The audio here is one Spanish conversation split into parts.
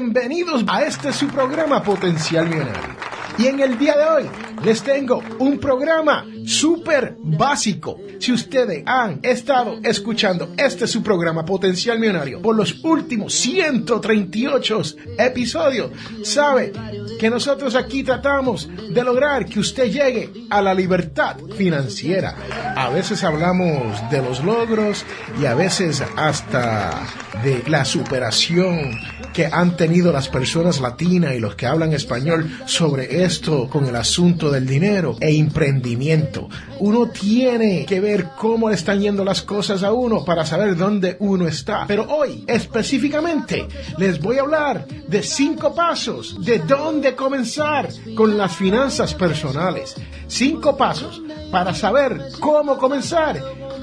Bienvenidos a este su programa Potencial Millonario. Y en el día de hoy les tengo un programa súper básico. Si ustedes han estado escuchando este su programa Potencial Millonario por los últimos 138 episodios, sabe que nosotros aquí tratamos de lograr que usted llegue a la libertad financiera. A veces hablamos de los logros y a veces hasta de la superación que han tenido las personas latinas y los que hablan español sobre esto con el asunto del dinero e emprendimiento. Uno tiene que ver cómo le están yendo las cosas a uno para saber dónde uno está. Pero hoy específicamente les voy a hablar de cinco pasos de dónde comenzar con las finanzas personales. Cinco pasos para saber cómo comenzar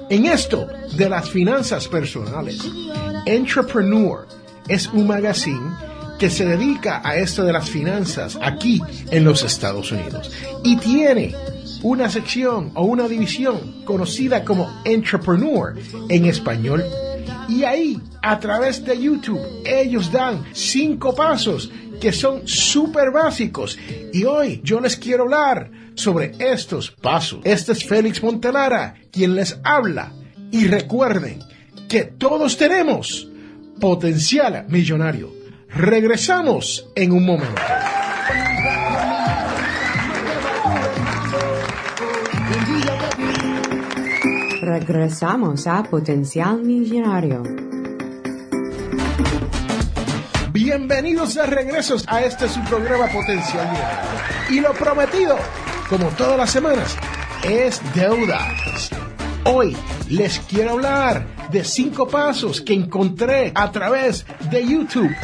en esto de las finanzas personales. Entrepreneur es un magazine que se dedica a esto de las finanzas aquí en los Estados Unidos y tiene una sección o una división conocida como Entrepreneur en español. Y ahí, a través de YouTube, ellos dan cinco pasos que son súper básicos. Y hoy yo les quiero hablar sobre estos pasos. Este es Félix Montelara, quien les habla. Y recuerden que todos tenemos potencial millonario. Regresamos en un momento. Regresamos a Potencial Millonario. Bienvenidos de regresos a este su programa Potencial Millonario. Y lo prometido, como todas las semanas, es deuda. Hoy les quiero hablar de cinco pasos que encontré a través de YouTube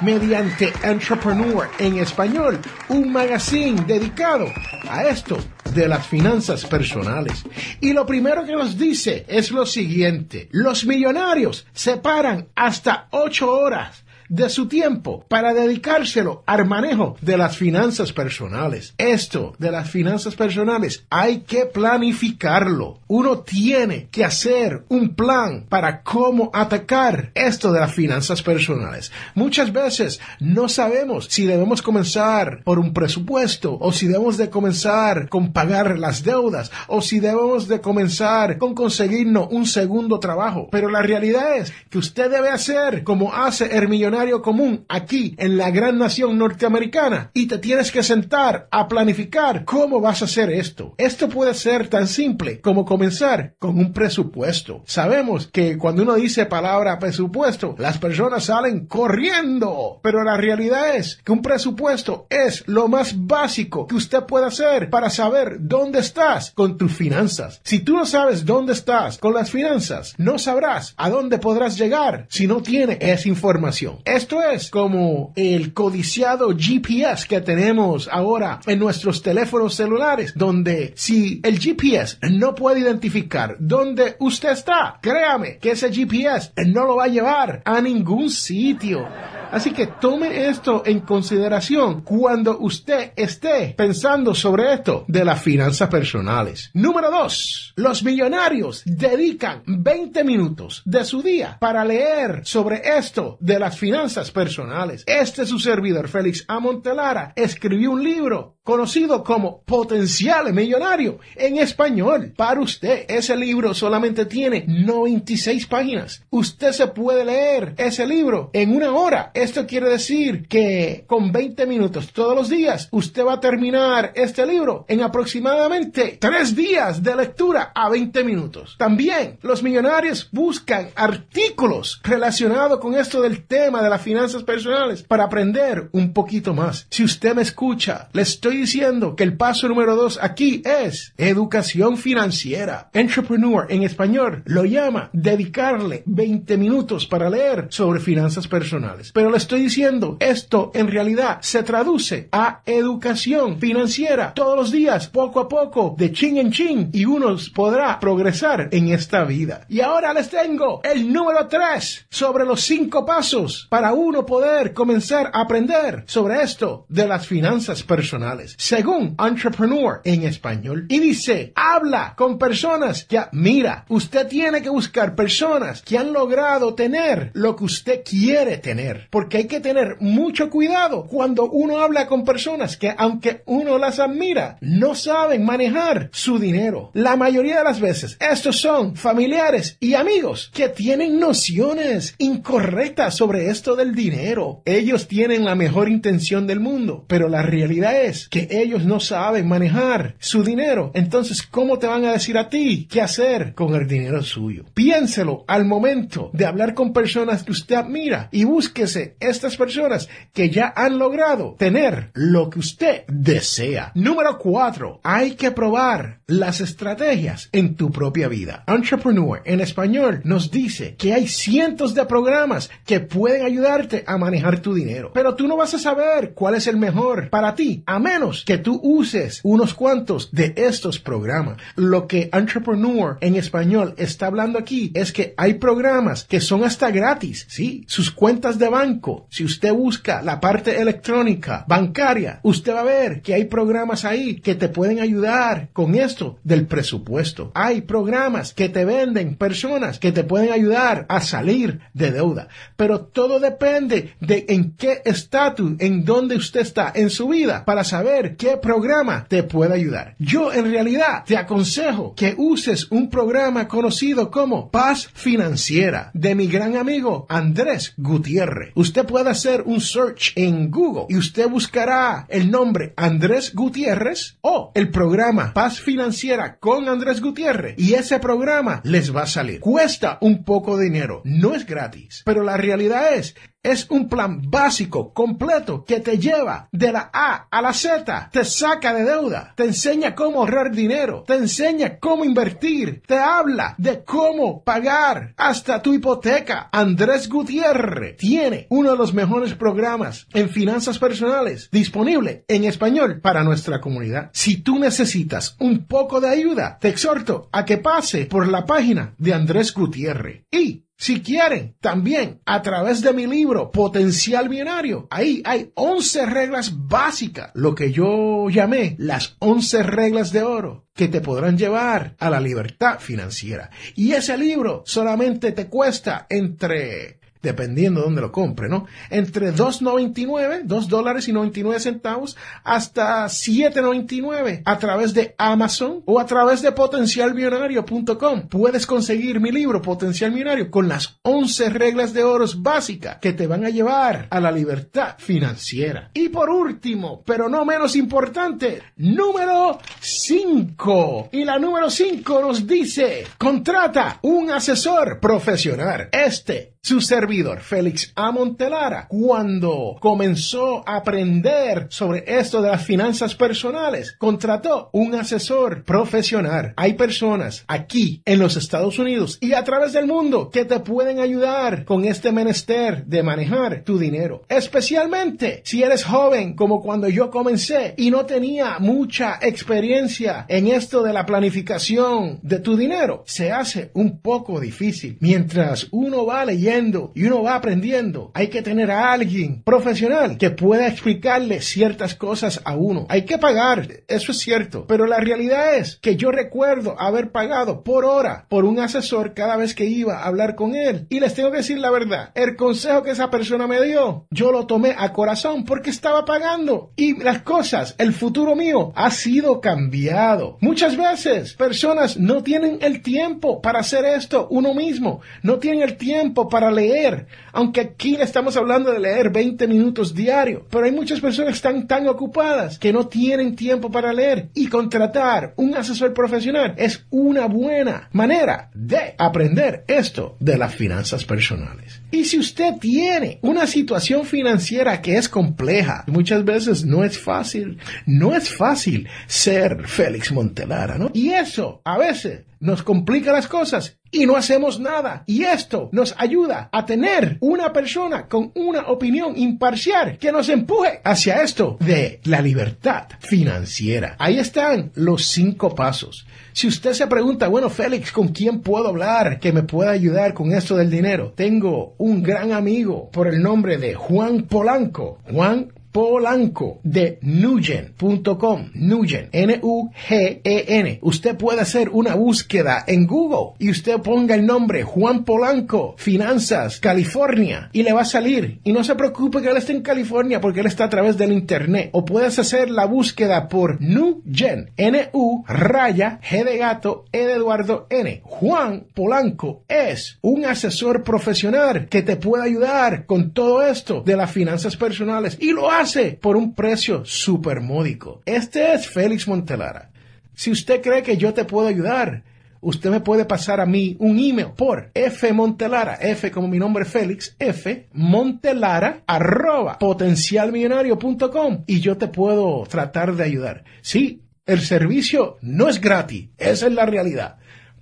mediante Entrepreneur en español, un magazine dedicado a esto de las finanzas personales. Y lo primero que nos dice es lo siguiente, los millonarios separan hasta ocho horas de su tiempo para dedicárselo al manejo de las finanzas personales. Esto de las finanzas personales hay que planificarlo. Uno tiene que hacer un plan para cómo atacar esto de las finanzas personales. Muchas veces no sabemos si debemos comenzar por un presupuesto o si debemos de comenzar con pagar las deudas o si debemos de comenzar con conseguirnos un segundo trabajo. Pero la realidad es que usted debe hacer como hace el millonario común aquí en la gran nación norteamericana y te tienes que sentar a planificar cómo vas a hacer esto. Esto puede ser tan simple como comenzar con un presupuesto. Sabemos que cuando uno dice palabra presupuesto, las personas salen corriendo, pero la realidad es que un presupuesto es lo más básico que usted puede hacer para saber dónde estás con tus finanzas. Si tú no sabes dónde estás con las finanzas, no sabrás a dónde podrás llegar si no tiene esa información. Esto es como el codiciado GPS que tenemos ahora en nuestros teléfonos celulares, donde si el GPS no puede identificar dónde usted está, créame que ese GPS no lo va a llevar a ningún sitio. Así que tome esto en consideración cuando usted esté pensando sobre esto de las finanzas personales. Número dos, los millonarios dedican 20 minutos de su día para leer sobre esto de las finanzas personales. Este es su servidor, Félix Amontelara, escribió un libro conocido como Potencial Millonario en español para usted. Ese libro solamente tiene 96 páginas. Usted se puede leer ese libro en una hora Esto quiere decir que con 20 minutos todos los días usted va a terminar este libro en aproximadamente 3 días de lectura a 20 minutos. También los millonarios buscan artículos relacionados con esto del tema de las finanzas personales para aprender un poquito más. Si usted me escucha, le estoy diciendo que el paso número 2 aquí es educación financiera. Entrepreneur en español lo llama dedicarle 20 minutos para leer sobre finanzas personales. Pero le estoy diciendo, esto en realidad se traduce a educación financiera todos los días, poco a poco, de chin en chin, y uno podrá progresar en esta vida. Y ahora les tengo el número 3 sobre los cinco pasos para uno poder comenzar a aprender sobre esto de las finanzas personales, según Entrepreneur en español. Y dice, habla con personas que mira, usted tiene que buscar personas que han logrado tener lo que usted quiere tener, porque hay que tener mucho cuidado cuando uno habla con personas que aunque uno las admira, no saben manejar su dinero. La mayoría de las veces estos son familiares y amigos que tienen nociones incorrectas sobre esto del dinero. Ellos tienen la mejor intención del mundo, pero la realidad es que ellos no saben manejar su dinero. Entonces, ¿cómo te van a decir a ti qué hacer con el dinero suyo? Piénselo al momento de hablar con personas que usted admira y búsquese estas personas que ya han logrado tener lo que usted desea. Número cuatro, hay que probar las estrategias en tu propia vida. Entrepreneur en español nos dice que hay cientos de programas que pueden ayudarte a manejar tu dinero, pero tú no vas a saber cuál es el mejor para ti a menos que tú uses unos cuantos de estos programas. Lo que Entrepreneur en español está hablando aquí es que hay programas que son hasta gratis, ¿sí? Sus cuentas de banco, si usted busca la parte electrónica bancaria, usted va a ver que hay programas ahí que te pueden ayudar con esto del presupuesto. Hay programas que te venden personas que te pueden ayudar a salir de deuda, pero todo depende de en qué estatus, en dónde usted está en su vida para saber qué programa te puede ayudar. Yo en realidad te aconsejo que uses un programa conocido como Paz Financiera de mi gran amigo Andrés Gutiérrez. Usted puede hacer un search en Google y usted buscará el nombre Andrés Gutiérrez o el programa Paz Financiera con Andrés Gutiérrez. Y ese programa les va a salir. Cuesta un poco de dinero, no es gratis, pero la realidad es es un plan básico, completo, que te lleva de la A a la Z, te saca de deuda, te enseña cómo ahorrar dinero, te enseña cómo invertir, te habla de cómo pagar hasta tu hipoteca. Andrés Gutiérrez tiene uno de los mejores programas en finanzas personales disponible en español para nuestra comunidad. Si tú necesitas un poco de ayuda, te exhorto a que pase por la página de Andrés Gutiérrez y si quieren, también a través de mi libro Potencial Millonario, ahí hay 11 reglas básicas, lo que yo llamé las 11 reglas de oro que te podrán llevar a la libertad financiera. Y ese libro solamente te cuesta entre dependiendo de dónde lo compre, ¿no? Entre 2.99, 2 dólares y 99 centavos, hasta 7.99 a través de Amazon o a través de potencialmillonario.com. Puedes conseguir mi libro Potencial Millonario con las 11 reglas de oros básicas que te van a llevar a la libertad financiera. Y por último, pero no menos importante, número 5. Y la número 5 nos dice, contrata un asesor profesional. Este su servidor, Félix A. Montelara, cuando comenzó a aprender sobre esto de las finanzas personales, contrató un asesor profesional. Hay personas aquí en los Estados Unidos y a través del mundo que te pueden ayudar con este menester de manejar tu dinero. Especialmente si eres joven como cuando yo comencé y no tenía mucha experiencia en esto de la planificación de tu dinero. Se hace un poco difícil mientras uno va leyendo y uno va aprendiendo, hay que tener a alguien profesional que pueda explicarle ciertas cosas a uno. Hay que pagar, eso es cierto, pero la realidad es que yo recuerdo haber pagado por hora por un asesor cada vez que iba a hablar con él. Y les tengo que decir la verdad, el consejo que esa persona me dio, yo lo tomé a corazón porque estaba pagando. Y las cosas, el futuro mío ha sido cambiado. Muchas veces personas no tienen el tiempo para hacer esto uno mismo, no tienen el tiempo para para leer, aunque aquí estamos hablando de leer 20 minutos diario, pero hay muchas personas que están tan ocupadas que no tienen tiempo para leer y contratar un asesor profesional es una buena manera de aprender esto de las finanzas personales. Y si usted tiene una situación financiera que es compleja, muchas veces no es fácil, no es fácil ser Félix Montelara, ¿no? Y eso a veces nos complica las cosas y no hacemos nada. Y esto nos ayuda a tener una persona con una opinión imparcial que nos empuje hacia esto de la libertad financiera. Ahí están los cinco pasos. Si usted se pregunta, bueno, Félix, ¿con quién puedo hablar que me pueda ayudar con esto del dinero? Tengo un gran amigo por el nombre de Juan Polanco. Juan Polanco de Nugen.com. Nugen, N-U-G-E-N. Usted puede hacer una búsqueda en Google y usted ponga el nombre Juan Polanco, Finanzas, California, y le va a salir. Y no se preocupe que él esté en California porque él está a través del Internet. O puedes hacer la búsqueda por Nugen, N-U, raya, G de gato, E de Eduardo, N. Juan Polanco es un asesor profesional que te puede ayudar con todo esto de las finanzas personales y lo hace por un precio súper módico. Este es Félix Montelara. Si usted cree que yo te puedo ayudar, usted me puede pasar a mí un email por F Montelara, F como mi nombre Félix, F Montelara arroba potencialmillonario.com y yo te puedo tratar de ayudar. Sí, el servicio no es gratis, esa es la realidad.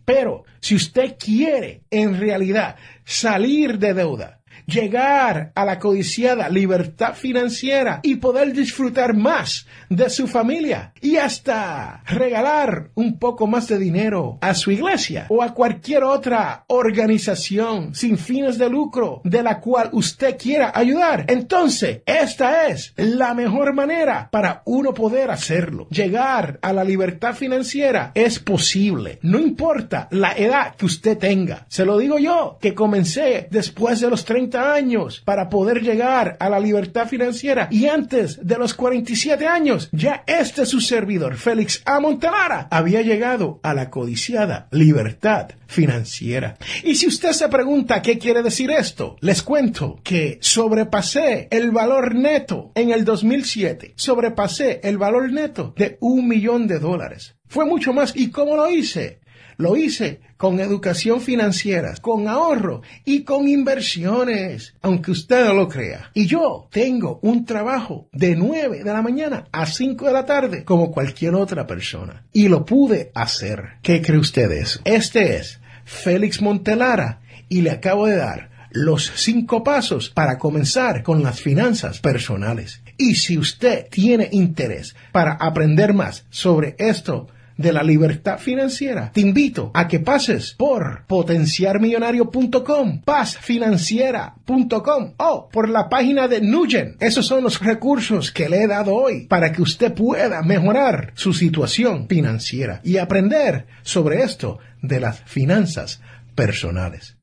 Pero si usted quiere en realidad salir de deuda, llegar a la codiciada libertad financiera y poder disfrutar más de su familia y hasta regalar un poco más de dinero a su iglesia o a cualquier otra organización sin fines de lucro de la cual usted quiera ayudar. Entonces, esta es la mejor manera para uno poder hacerlo. Llegar a la libertad financiera es posible. No importa la edad que usted tenga. Se lo digo yo, que comencé después de los 30 años para poder llegar a la libertad financiera y antes de los 47 años ya este su servidor, Félix A. Montelara, había llegado a la codiciada libertad financiera. Y si usted se pregunta qué quiere decir esto, les cuento que sobrepasé el valor neto en el 2007, sobrepasé el valor neto de un millón de dólares. Fue mucho más. ¿Y cómo lo hice? Lo hice con educación financiera, con ahorro y con inversiones, aunque usted no lo crea. Y yo tengo un trabajo de 9 de la mañana a 5 de la tarde como cualquier otra persona. Y lo pude hacer. ¿Qué cree usted de eso? Este es Félix Montelara y le acabo de dar los cinco pasos para comenzar con las finanzas personales. Y si usted tiene interés para aprender más sobre esto, de la libertad financiera, te invito a que pases por potenciarmillonario.com, pazfinanciera.com o por la página de Nugen. Esos son los recursos que le he dado hoy para que usted pueda mejorar su situación financiera y aprender sobre esto de las finanzas personales.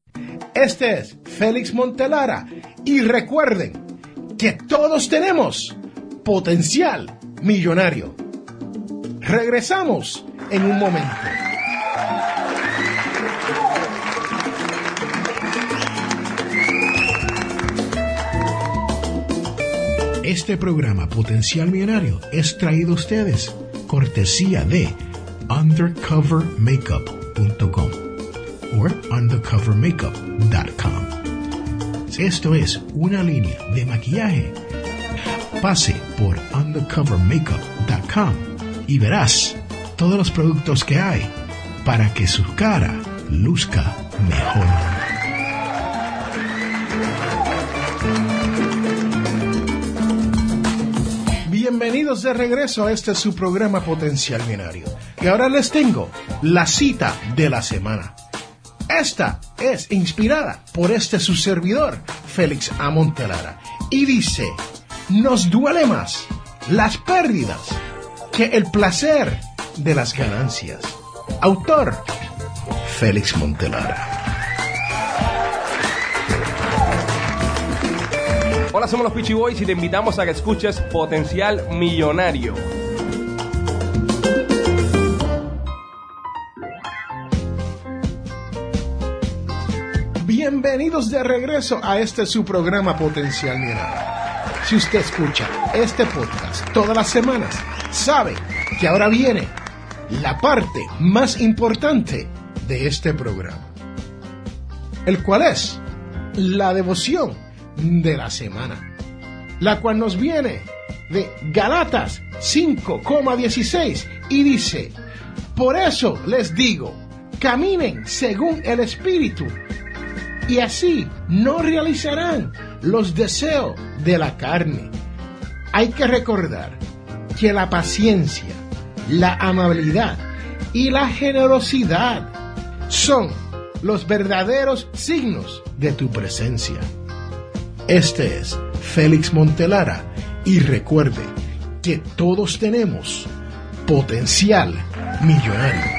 Este es Félix Montelara y recuerden que todos tenemos potencial millonario. Regresamos en un momento. Este programa Potencial Millonario es traído a ustedes cortesía de undercovermakeup.com o undercovermakeup.com. Esto es una línea de maquillaje. Pase por undercovermakeup.com y verás todos los productos que hay para que su cara luzca mejor. Bienvenidos de regreso a este su programa Potencial Binario. Y ahora les tengo la cita de la semana. Esta es inspirada por este su servidor, Félix Amontelara, y dice, nos duele más las pérdidas que el placer de las ganancias. Autor, Félix Montelara. Hola, somos los Peachy Boys y te invitamos a que escuches Potencial Millonario. bienvenidos de regreso a este su programa Potencial Millonario. Si usted escucha este podcast todas las semanas, sabe que ahora viene la parte más importante de este programa, el cual es la devoción de la semana, la cual nos viene de Galatas 5,16 y dice, por eso les digo, caminen según el Espíritu y así no realizarán los deseos de la carne. Hay que recordar que la paciencia, la amabilidad y la generosidad son los verdaderos signos de tu presencia. Este es Félix Montelara y recuerde que todos tenemos potencial millonario.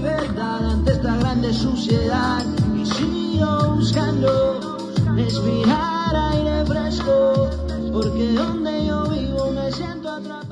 ante esta grande suciedad. Y sigo buscando respirar aire fresco porque donde yo vivo me siento atrapado.